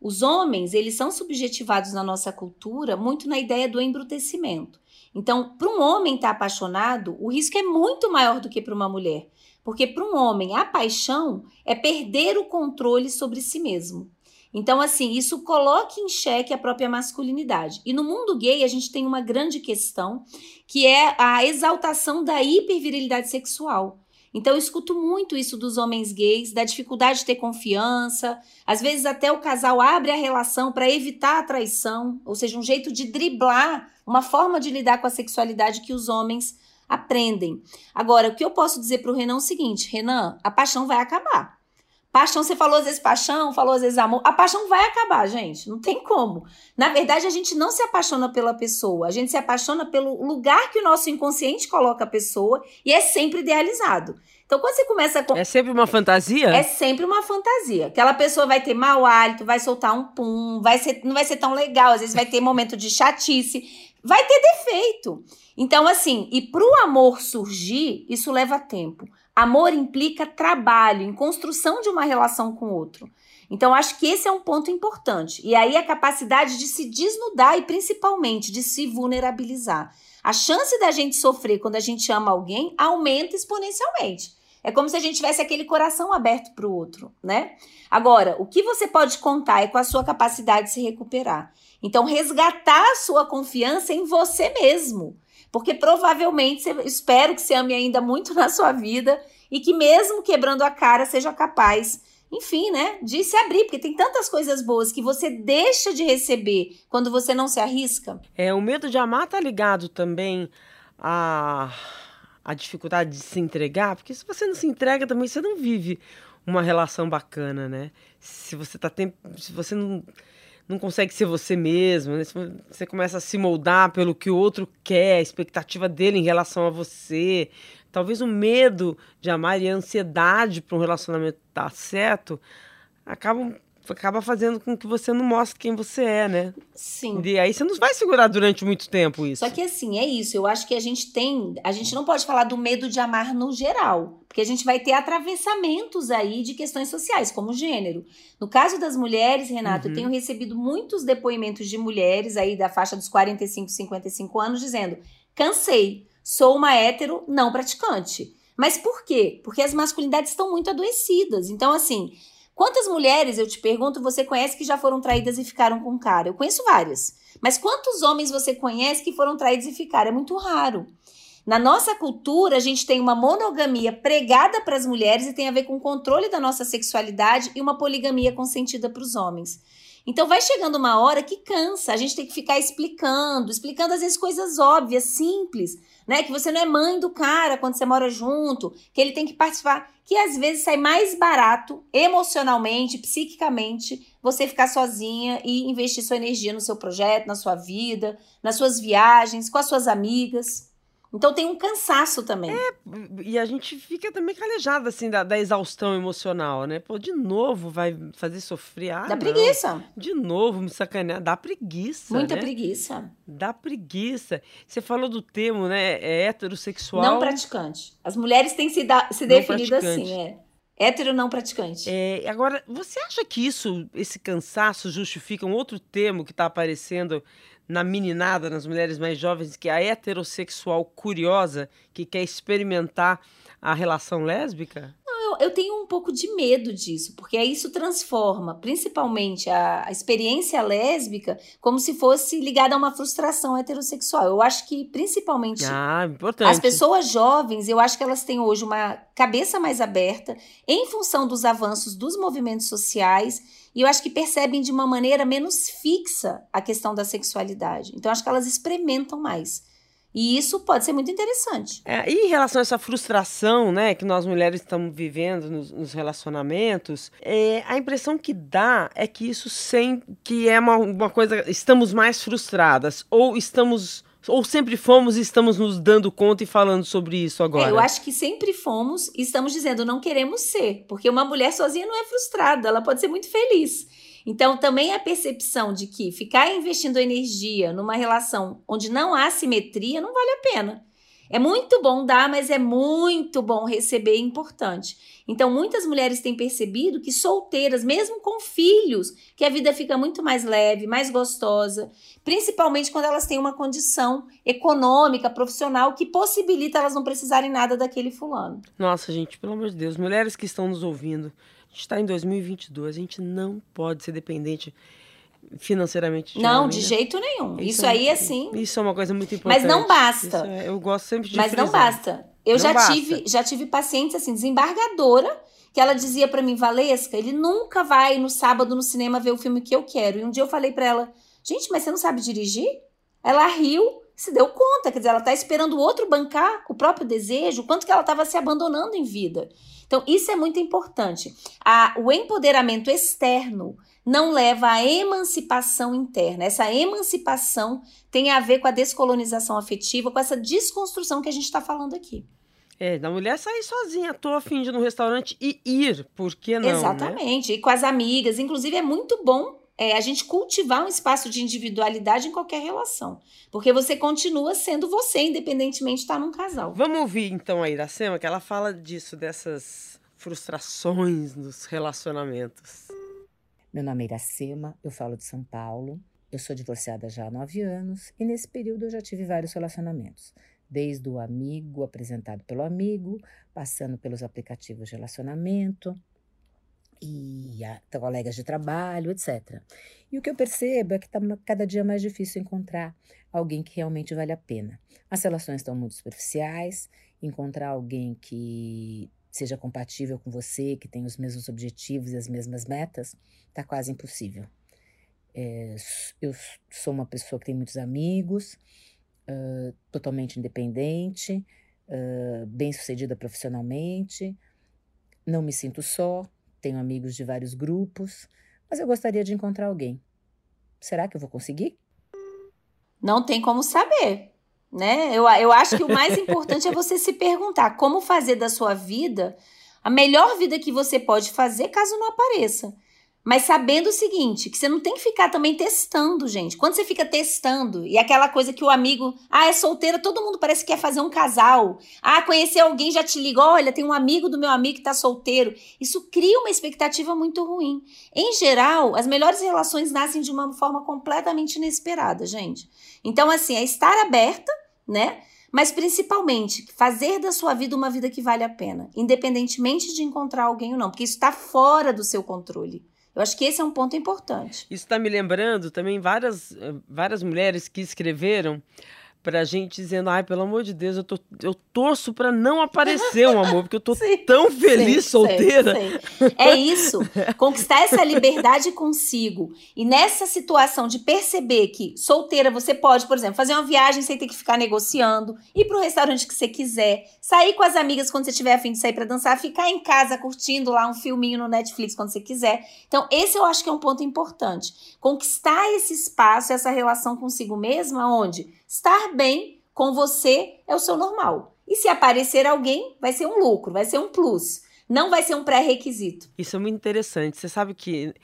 Os homens, eles são subjetivados na nossa cultura muito na ideia do embrutecimento. Então, para um homem estar tá apaixonado, o risco é muito maior do que para uma mulher. Porque para um homem, a paixão é perder o controle sobre si mesmo. Então, assim, isso coloca em xeque a própria masculinidade. E no mundo gay, a gente tem uma grande questão, que é a exaltação da hipervirilidade sexual. Então, eu escuto muito isso dos homens gays, da dificuldade de ter confiança. Às vezes, até o casal abre a relação para evitar a traição, ou seja, um jeito de driblar uma forma de lidar com a sexualidade que os homens aprendem. Agora, o que eu posso dizer para o Renan é o seguinte: Renan, a paixão vai acabar. Paixão, você falou às vezes paixão, falou às vezes amor. A paixão vai acabar, gente. Não tem como. Na verdade, a gente não se apaixona pela pessoa. A gente se apaixona pelo lugar que o nosso inconsciente coloca a pessoa e é sempre idealizado. Então, quando você começa a. É sempre uma fantasia? É sempre uma fantasia. Aquela pessoa vai ter mau hálito, vai soltar um pum, vai ser, não vai ser tão legal, às vezes vai ter momento de chatice, vai ter defeito. Então, assim, e para o amor surgir, isso leva tempo. Amor implica trabalho, em construção de uma relação com o outro. Então, acho que esse é um ponto importante. E aí, a capacidade de se desnudar e, principalmente, de se vulnerabilizar. A chance da gente sofrer quando a gente ama alguém aumenta exponencialmente. É como se a gente tivesse aquele coração aberto para o outro, né? Agora, o que você pode contar é com a sua capacidade de se recuperar. Então, resgatar a sua confiança em você mesmo. Porque provavelmente, espero que você ame ainda muito na sua vida e que, mesmo quebrando a cara, seja capaz enfim, né, de se abrir, porque tem tantas coisas boas que você deixa de receber quando você não se arrisca. É, o medo de amar tá ligado também a dificuldade de se entregar, porque se você não se entrega também você não vive uma relação bacana, né? Se você tá tempo, se você não não consegue ser você mesmo, né? você começa a se moldar pelo que o outro quer, a expectativa dele em relação a você, talvez o medo de amar e a ansiedade para um relacionamento dar certo acabam acaba fazendo com que você não mostre quem você é, né? Sim. E aí você não vai segurar durante muito tempo isso. Só que assim, é isso. Eu acho que a gente tem. A gente não pode falar do medo de amar no geral. Porque a gente vai ter atravessamentos aí de questões sociais, como gênero. No caso das mulheres, Renato, uhum. eu tenho recebido muitos depoimentos de mulheres aí da faixa dos 45, 55 anos dizendo: cansei, sou uma hétero não praticante. Mas por quê? Porque as masculinidades estão muito adoecidas. Então, assim, Quantas mulheres, eu te pergunto, você conhece que já foram traídas e ficaram com cara? Eu conheço várias. Mas quantos homens você conhece que foram traídos e ficaram? É muito raro. Na nossa cultura, a gente tem uma monogamia pregada para as mulheres e tem a ver com o controle da nossa sexualidade e uma poligamia consentida para os homens. Então vai chegando uma hora que cansa, a gente tem que ficar explicando, explicando às vezes coisas óbvias, simples, né? Que você não é mãe do cara quando você mora junto, que ele tem que participar, que às vezes sai mais barato emocionalmente, psiquicamente, você ficar sozinha e investir sua energia no seu projeto, na sua vida, nas suas viagens, com as suas amigas. Então tem um cansaço também. É, e a gente fica também calejada, assim, da, da, exaustão emocional, né? Pô, de novo vai fazer sofrer. Ah, dá não. preguiça. De novo me sacanear. Dá preguiça. Muita né? preguiça. Dá preguiça. Você falou do termo, né? É heterossexual. Não praticante. As mulheres têm se, da, se definido assim, é. Hétero não praticante. É, agora, você acha que isso, esse cansaço, justifica um outro termo que está aparecendo na meninada, nas mulheres mais jovens, que é a heterossexual curiosa que quer experimentar a relação lésbica? Eu, tenho um pouco de medo disso, porque aí isso transforma, principalmente a, a experiência lésbica, como se fosse ligada a uma frustração heterossexual. Eu acho que, principalmente, ah, as pessoas jovens, eu acho que elas têm hoje uma cabeça mais aberta em função dos avanços dos movimentos sociais e eu acho que percebem de uma maneira menos fixa a questão da sexualidade. Então, acho que elas experimentam mais. E isso pode ser muito interessante. É, e em relação a essa frustração né, que nós mulheres estamos vivendo nos, nos relacionamentos, é, a impressão que dá é que isso sem que é uma, uma coisa. Estamos mais frustradas ou estamos ou sempre fomos e estamos nos dando conta e falando sobre isso agora? É, eu acho que sempre fomos e estamos dizendo não queremos ser, porque uma mulher sozinha não é frustrada, ela pode ser muito feliz. Então, também a percepção de que ficar investindo energia numa relação onde não há simetria não vale a pena. É muito bom dar, mas é muito bom receber, é importante. Então, muitas mulheres têm percebido que solteiras, mesmo com filhos, que a vida fica muito mais leve, mais gostosa, principalmente quando elas têm uma condição econômica, profissional que possibilita elas não precisarem nada daquele fulano. Nossa, gente, pelo amor de Deus, mulheres que estão nos ouvindo, está em 2022, a gente não pode ser dependente financeiramente. De não, de jeito nenhum. Isso, isso aí, é, assim. Isso é uma coisa muito importante. Mas não basta. É, eu gosto sempre de. Mas frisar. não basta. Eu não já basta. tive, já tive pacientes assim, desembargadora, que ela dizia para mim, Valesca, ele nunca vai no sábado no cinema ver o filme que eu quero. E um dia eu falei para ela, gente, mas você não sabe dirigir? Ela riu, se deu conta, quer dizer, ela tá esperando o outro bancar o próprio desejo, quanto que ela estava se abandonando em vida. Então, isso é muito importante. A, o empoderamento externo não leva à emancipação interna. Essa emancipação tem a ver com a descolonização afetiva, com essa desconstrução que a gente está falando aqui. É, da mulher sair sozinha, tô afim de ir no restaurante e ir, por que não? Né? Exatamente, né? e com as amigas. Inclusive, é muito bom é, a gente cultivar um espaço de individualidade em qualquer relação. Porque você continua sendo você, independentemente de estar num casal. Vamos ouvir então a Iracema, que ela fala disso, dessas frustrações nos relacionamentos. Meu nome é Iracema, eu falo de São Paulo. Eu sou divorciada já há nove anos e nesse período eu já tive vários relacionamentos, desde o amigo apresentado pelo amigo, passando pelos aplicativos de relacionamento e a, colegas de trabalho, etc. E o que eu percebo é que está cada dia mais difícil encontrar alguém que realmente vale a pena. As relações estão muito superficiais, encontrar alguém que seja compatível com você, que tenha os mesmos objetivos e as mesmas metas, está quase impossível. É, eu sou uma pessoa que tem muitos amigos, uh, totalmente independente, uh, bem-sucedida profissionalmente, não me sinto só, tenho amigos de vários grupos, mas eu gostaria de encontrar alguém. Será que eu vou conseguir? Não tem como saber, né? Eu, eu acho que o mais importante é você se perguntar como fazer da sua vida a melhor vida que você pode fazer caso não apareça. Mas sabendo o seguinte, que você não tem que ficar também testando, gente. Quando você fica testando, e aquela coisa que o amigo, ah, é solteira, todo mundo parece que quer fazer um casal. Ah, conhecer alguém já te liga, olha, tem um amigo do meu amigo que tá solteiro. Isso cria uma expectativa muito ruim. Em geral, as melhores relações nascem de uma forma completamente inesperada, gente. Então, assim, é estar aberta, né? Mas principalmente, fazer da sua vida uma vida que vale a pena, independentemente de encontrar alguém ou não, porque isso está fora do seu controle. Eu acho que esse é um ponto importante. Isso está me lembrando também várias, eh, várias mulheres que escreveram pra gente dizendo, ai, pelo amor de Deus, eu, tô, eu torço pra não aparecer um amor, porque eu tô sim, tão feliz sim, solteira. Sim, é isso, conquistar essa liberdade consigo. E nessa situação de perceber que solteira você pode, por exemplo, fazer uma viagem sem ter que ficar negociando, ir pro restaurante que você quiser, sair com as amigas quando você tiver afim de sair para dançar, ficar em casa curtindo lá um filminho no Netflix quando você quiser. Então, esse eu acho que é um ponto importante. Conquistar esse espaço, essa relação consigo mesma, onde Estar bem com você é o seu normal. E se aparecer alguém, vai ser um lucro, vai ser um plus. Não vai ser um pré-requisito. Isso é muito interessante. Você sabe que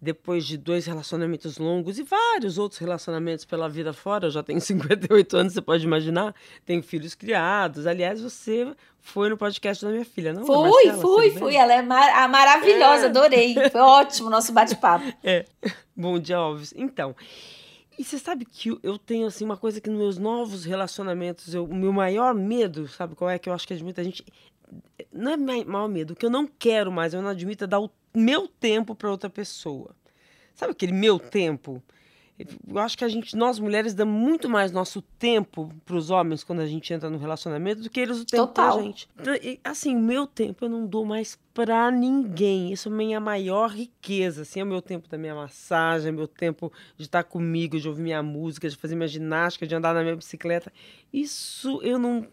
depois de dois relacionamentos longos e vários outros relacionamentos pela vida fora, eu já tenho 58 anos, você pode imaginar, tenho filhos criados. Aliás, você foi no podcast da minha filha, não? Fui, Marcela, fui, fui. Ela é mar maravilhosa, é. adorei. Foi ótimo o nosso bate-papo. É. Bom dia, Alves. Então, e você sabe que eu tenho, assim, uma coisa que nos meus novos relacionamentos, o meu maior medo, sabe qual é? Que eu acho que muita gente. Não é maior medo, o que eu não quero mais, eu não admito é dar o meu tempo para outra pessoa. Sabe aquele meu tempo? Eu acho que a gente, nós mulheres, damos muito mais nosso tempo para os homens quando a gente entra no relacionamento do que eles o tempo para a gente. Então, assim, o meu tempo eu não dou mais para ninguém. Isso é a minha maior riqueza. Assim, é o meu tempo da minha massagem, é meu tempo de estar comigo, de ouvir minha música, de fazer minha ginástica, de andar na minha bicicleta. Isso eu não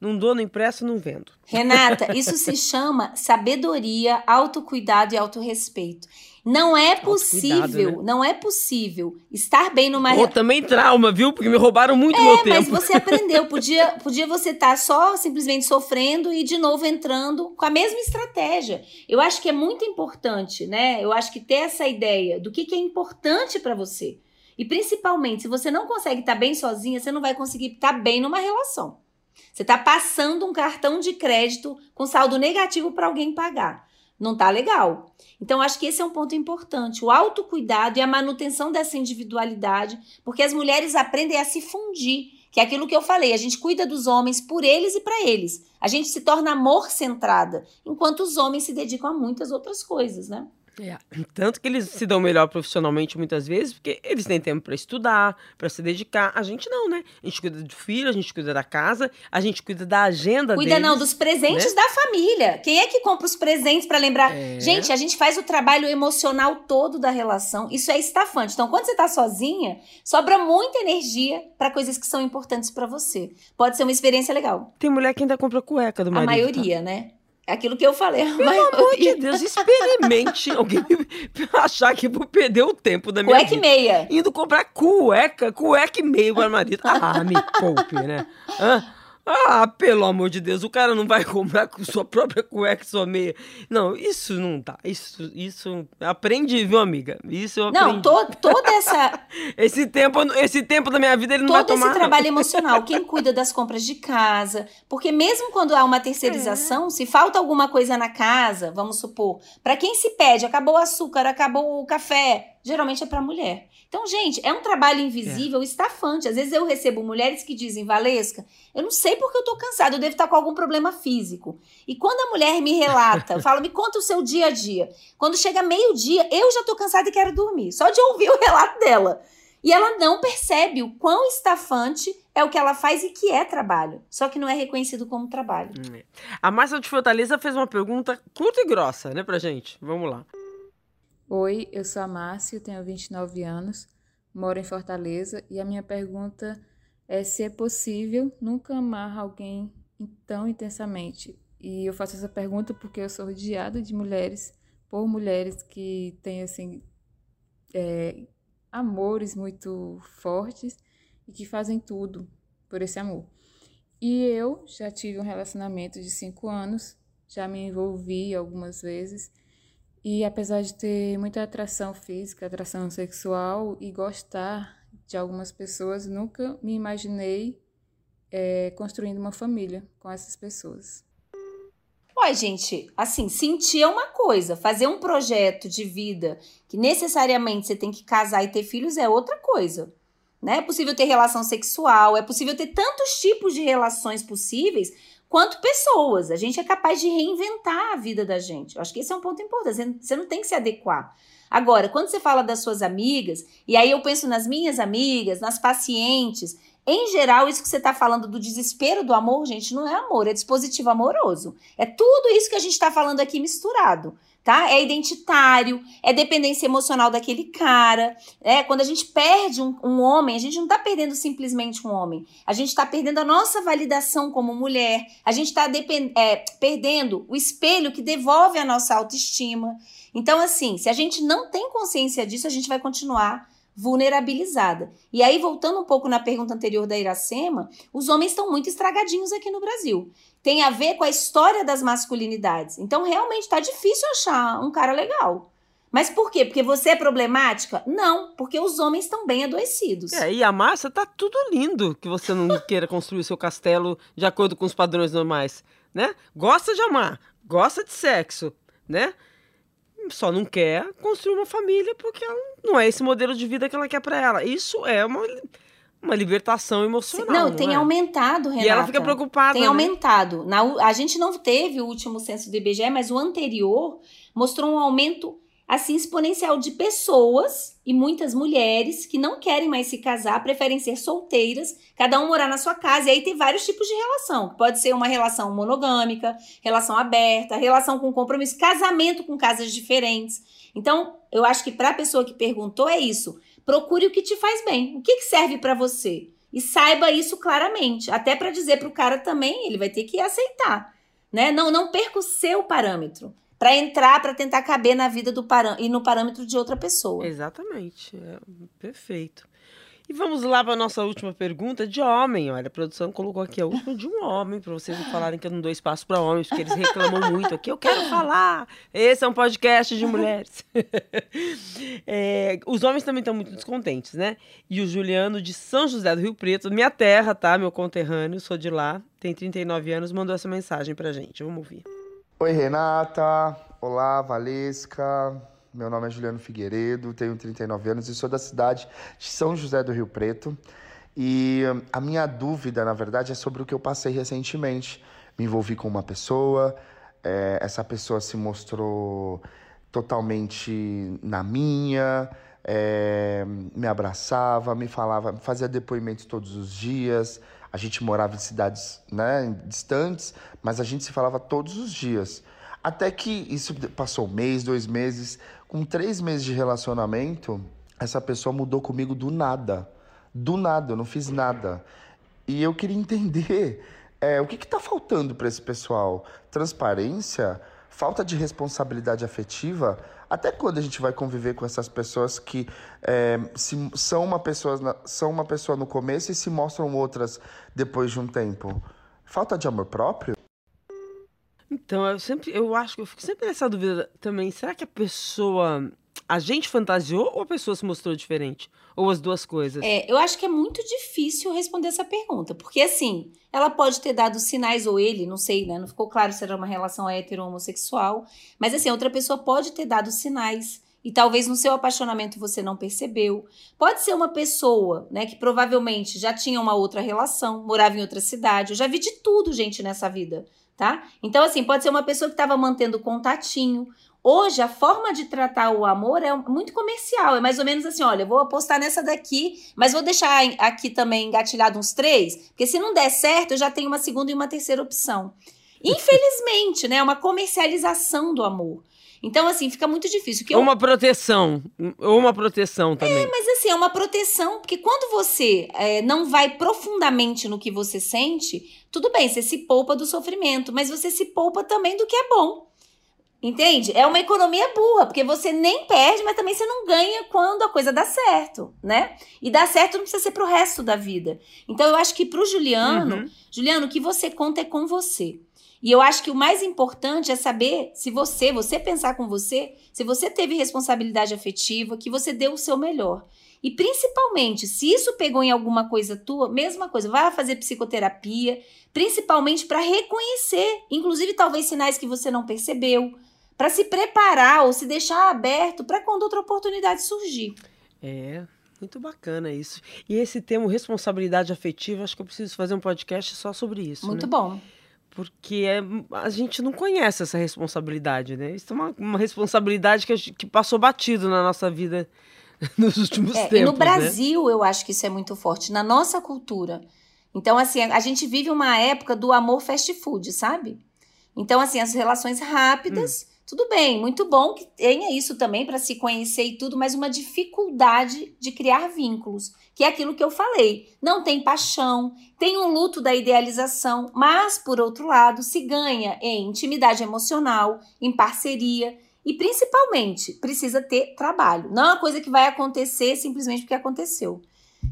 não dou, não impresso, não vendo. Renata, isso se chama sabedoria, autocuidado e autorrespeito. Não é possível, né? não é possível estar bem numa Ou também trauma, viu? Porque me roubaram muito é, meu tempo. mas você aprendeu. Podia, podia você estar tá só simplesmente sofrendo e de novo entrando com a mesma estratégia. Eu acho que é muito importante, né? Eu acho que ter essa ideia do que, que é importante para você. E principalmente, se você não consegue estar tá bem sozinha, você não vai conseguir estar tá bem numa relação. Você está passando um cartão de crédito com saldo negativo para alguém pagar não tá legal. Então, acho que esse é um ponto importante, o autocuidado e a manutenção dessa individualidade, porque as mulheres aprendem a se fundir, que é aquilo que eu falei, a gente cuida dos homens por eles e para eles. A gente se torna amor centrada, enquanto os homens se dedicam a muitas outras coisas, né? É. Tanto que eles se dão melhor profissionalmente muitas vezes, porque eles têm tempo para estudar, para se dedicar. A gente não, né? A gente cuida do filho, a gente cuida da casa, a gente cuida da agenda Cuida deles, não dos presentes né? da família. Quem é que compra os presentes para lembrar? É. Gente, a gente faz o trabalho emocional todo da relação. Isso é estafante. Então, quando você tá sozinha, sobra muita energia para coisas que são importantes para você. Pode ser uma experiência legal. Tem mulher que ainda compra cueca do marido. A maioria, tá? né? É aquilo que eu falei. Pelo maioria. amor de Deus, experimente alguém achar que vou perder o tempo da minha cueca vida. Cueca e meia. Indo comprar cueca, cueca e meia para marido. Ah, me poupe, né? Hã? Ah, pelo amor de Deus, o cara não vai comprar com sua própria cueca e sua meia. Não, isso não tá. Isso, isso. Aprendi, viu, amiga? Isso eu aprendi. Não, to, toda essa. esse, tempo, esse tempo da minha vida ele não vai Todo tomar. esse trabalho emocional, quem cuida das compras de casa. Porque mesmo quando há uma terceirização, É. se falta alguma coisa na casa, vamos supor, para quem se pede, acabou o açúcar, acabou o café, geralmente é para mulher. Então, gente, é um trabalho invisível, estafante. Às vezes eu recebo mulheres que dizem, Valesca, eu não sei porque eu tô cansada, eu devo estar com algum problema físico. E quando a mulher me relata, fala, me conta o seu dia a dia. Quando chega meio-dia, eu já tô cansada e quero dormir, só de ouvir o relato dela. E ela não percebe o quão estafante é o que ela faz e que é trabalho. Só que não é reconhecido como trabalho. Hum, A Márcia de Fortaleza fez uma pergunta curta e grossa, né, pra gente. Vamos lá. Oi, eu sou a Márcia, tenho 29 anos, moro em Fortaleza e a minha pergunta é se é possível nunca amar alguém tão intensamente. E eu faço essa pergunta porque eu sou rodeada de mulheres, por mulheres que têm assim é, amores muito fortes e que fazem tudo por esse amor. E eu já tive um relacionamento de cinco anos, já me envolvi algumas vezes e apesar de ter muita atração física, atração sexual e gostar de algumas pessoas, nunca me imaginei é, construindo uma família com essas pessoas. Olha, gente, assim, sentir é uma coisa, fazer um projeto de vida que necessariamente você tem que casar e ter filhos é outra coisa. Né? É possível ter relação sexual, é possível ter tantos tipos de relações possíveis quanto pessoas. A gente é capaz de reinventar a vida da gente. Eu acho que esse é um ponto importante. Você não tem que se adequar. Agora, quando você fala das suas amigas, e aí eu penso nas minhas amigas, nas pacientes, em geral, isso que você está falando do desespero do amor, gente, não é amor, é dispositivo amoroso. É tudo isso que a gente está falando aqui misturado. Tá? É identitário, é dependência emocional daquele cara. É, quando a gente perde um, um homem, a gente não está perdendo simplesmente um homem. A gente está perdendo a nossa validação como mulher. A gente está é, perdendo o espelho que devolve a nossa autoestima. Então, assim, se a gente não tem consciência disso, a gente vai continuar vulnerabilizada. E aí, voltando um pouco na pergunta anterior da Iracema, os homens estão muito estragadinhos aqui no Brasil. Tem a ver com a história das masculinidades. Então, realmente está difícil achar um cara legal. Mas por quê? Porque você é problemática? Não, porque os homens estão bem adoecidos. É, e a Márcia tá tudo lindo que você não queira construir seu castelo de acordo com os padrões normais, né? Gosta de amar, gosta de sexo, né? Só não quer construir uma família porque não é esse modelo de vida que ela quer para ela. Isso é uma, uma libertação emocional. Não, não tem é? aumentado, Renata. E ela fica preocupada. Tem né? aumentado. Na, a gente não teve o último censo do IBGE, mas o anterior mostrou um aumento assim exponencial de pessoas e muitas mulheres que não querem mais se casar, preferem ser solteiras, cada um morar na sua casa. E aí tem vários tipos de relação, pode ser uma relação monogâmica, relação aberta, relação com compromisso, casamento com casas diferentes. Então, eu acho que para a pessoa que perguntou é isso. Procure o que te faz bem, o que, que serve para você. E saiba isso claramente, até para dizer para o cara também, ele vai ter que aceitar, né? Não, não perca o seu parâmetro para entrar, para tentar caber na vida do e no parâmetro de outra pessoa. Exatamente, é, perfeito. E vamos lá para a nossa última pergunta de homem. Olha, a produção colocou aqui a última de um homem, para vocês não falarem que eu não dou espaço para homens, porque eles reclamam muito aqui. Eu quero falar! Esse é um podcast de mulheres. é, os homens também estão muito descontentes, né? E o Juliano de São José do Rio Preto, minha terra, tá? Meu conterrâneo, sou de lá, tem 39 anos, mandou essa mensagem pra gente. Vamos ouvir. Oi, Renata. Olá, Valesca. Meu nome é Juliano Figueiredo, tenho 39 anos e sou da cidade de São José do Rio Preto. E a minha dúvida, na verdade, é sobre o que eu passei recentemente. Me envolvi com uma pessoa, é, essa pessoa se mostrou totalmente na minha, é, me abraçava, me falava, fazia depoimentos todos os dias. A gente morava em cidades né, distantes, mas a gente se falava todos os dias. Até que isso passou um mês, dois meses. Com três meses de relacionamento, essa pessoa mudou comigo do nada. Do nada, eu não fiz nada. E eu queria entender é, o que está faltando para esse pessoal? Transparência? Falta de responsabilidade afetiva? Até quando a gente vai conviver com essas pessoas que é, se, são, uma pessoa, são uma pessoa no começo e se mostram outras depois de um tempo? Falta de amor próprio? Então, eu sempre, eu acho que eu fico sempre nessa dúvida também. Será que a pessoa, a gente fantasiou ou a pessoa se mostrou diferente? Ou as duas coisas? É, eu acho que é muito difícil responder essa pergunta, porque assim, ela pode ter dado sinais ou ele, não sei, né? Não ficou claro se era uma relação hétero ou homossexual, mas assim, outra pessoa pode ter dado sinais e talvez no seu apaixonamento você não percebeu. Pode ser uma pessoa, né, que provavelmente já tinha uma outra relação, morava em outra cidade. Eu já vi de tudo, gente, nessa vida, tá? Então, assim, pode ser uma pessoa que estava mantendo contatinho. Hoje, a forma de tratar o amor é muito comercial. É mais ou menos assim: olha, vou apostar nessa daqui, mas vou deixar aqui também engatilhado uns três, porque se não der certo, eu já tenho uma segunda e uma terceira opção. Infelizmente, né? É uma comercialização do amor. Então, assim, fica muito difícil. Ou uma proteção. Ou uma proteção também. É, mas assim, é uma proteção, porque quando você é, não vai profundamente no que você sente, tudo bem, você se poupa do sofrimento, mas você se poupa também do que é bom. Entende? É uma economia burra, porque você nem perde, mas também você não ganha quando a coisa dá certo, né? E dá certo não precisa ser pro resto da vida. Então eu acho que pro Juliano, uhum. Juliano, o que você conta é com você. E eu acho que o mais importante é saber se você, você pensar com você, se você teve responsabilidade afetiva, que você deu o seu melhor. E principalmente, se isso pegou em alguma coisa tua, mesma coisa, vai fazer psicoterapia, principalmente para reconhecer, inclusive talvez sinais que você não percebeu, para se preparar ou se deixar aberto para quando outra oportunidade surgir. É, muito bacana isso. E esse termo responsabilidade afetiva, acho que eu preciso fazer um podcast só sobre isso. Muito né? bom porque é, a gente não conhece essa responsabilidade, né? Isso é uma, uma responsabilidade que, que passou batido na nossa vida nos últimos é, tempos. E no né? Brasil, né? eu acho que isso é muito forte, na nossa cultura. Então, assim, a gente vive uma época do amor fast food, sabe? Então, assim, as relações rápidas. Hum tudo bem, muito bom que tenha isso também para se conhecer e tudo, mas uma dificuldade de criar vínculos, que é aquilo que eu falei. Não tem paixão, tem um luto da idealização, mas, por outro lado, se ganha em intimidade emocional, em parceria e, principalmente, precisa ter trabalho. Não é uma coisa que vai acontecer simplesmente porque aconteceu.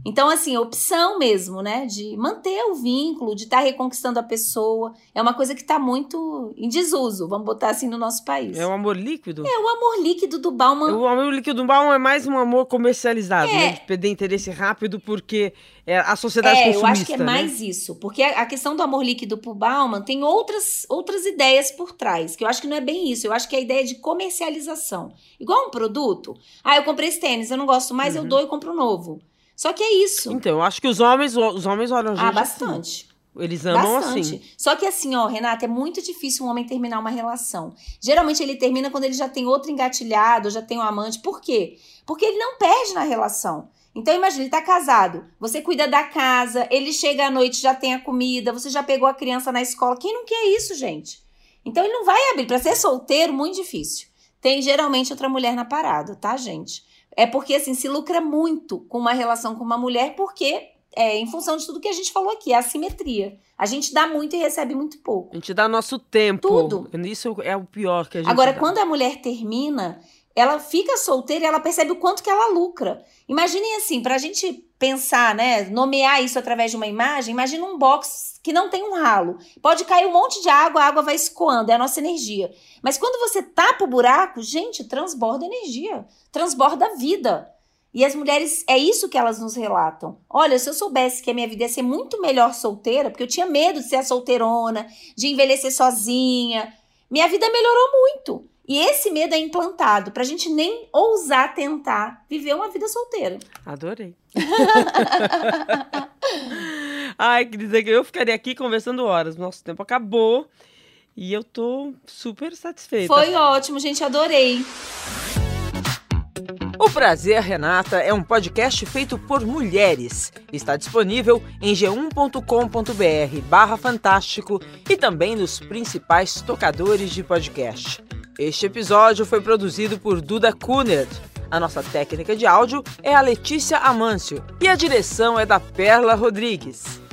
Então, assim, opção mesmo, né? De manter o vínculo, de estar tá reconquistando a pessoa. É uma coisa que está muito em desuso, vamos botar assim no nosso país. É o amor líquido? É, o amor líquido do Bauman. O amor líquido do Bauman é mais um amor comercializado, é. né? De perder interesse rápido, porque é a sociedade é, consumista. Eu acho que é né? mais isso. Porque a questão do amor líquido pro Bauman tem outras, outras ideias por trás, que eu acho que não é bem isso. Eu acho que é a ideia de comercialização. Igual um produto. Ah, eu comprei esse tênis, eu não gosto mais, uhum. eu dou e compro um novo. Só que é isso. Então, eu acho que os homens, os homens olham a ah, gente. Ah, bastante. Assim. Eles amam Bastante. assim. Só que assim, ó, Renata, é muito difícil um homem terminar uma relação. Geralmente ele termina quando ele já tem outro engatilhado, já tem um amante. Por quê? Porque ele não perde na relação. Então imagina, ele tá casado, você cuida da casa, ele chega à noite, já tem a comida, você já pegou a criança na escola. Quem não quer isso, gente? Então ele não vai abrir. Para ser solteiro, muito difícil. Tem geralmente outra mulher na parada, tá, gente? É porque, assim, se lucra muito com uma relação com uma mulher, porque é em função de tudo que a gente falou aqui, a assimetria. A gente dá muito e recebe muito pouco. A gente dá nosso tempo. Tudo. Isso é o pior que a gente Agora, dá. quando a mulher termina, ela fica solteira e ela percebe o quanto que ela lucra. Imaginem assim, para a gente pensar, né, nomear isso através de uma imagem, imagina um box que não tem um ralo. Pode cair um monte de água, a água vai escoando, é a nossa energia. Mas quando você tapa o buraco, gente, transborda energia, transborda vida. E as mulheres, é isso que elas nos relatam. Olha, se eu soubesse que a minha vida ia ser muito melhor solteira, porque eu tinha medo de ser a solteirona, de envelhecer sozinha, minha vida melhorou muito. E esse medo é implantado pra gente nem ousar tentar viver uma vida solteira. Adorei. Ai, querida, eu ficaria aqui conversando horas. Nosso tempo acabou e eu tô super satisfeita. Foi ótimo, gente, adorei. O Prazer Renata é um podcast feito por mulheres. Está disponível em g1.com.br barra fantástico e também nos principais tocadores de podcast. Este episódio foi produzido por Duda Kunert. A nossa técnica de áudio é a Letícia Amâncio e a direção é da Perla Rodrigues.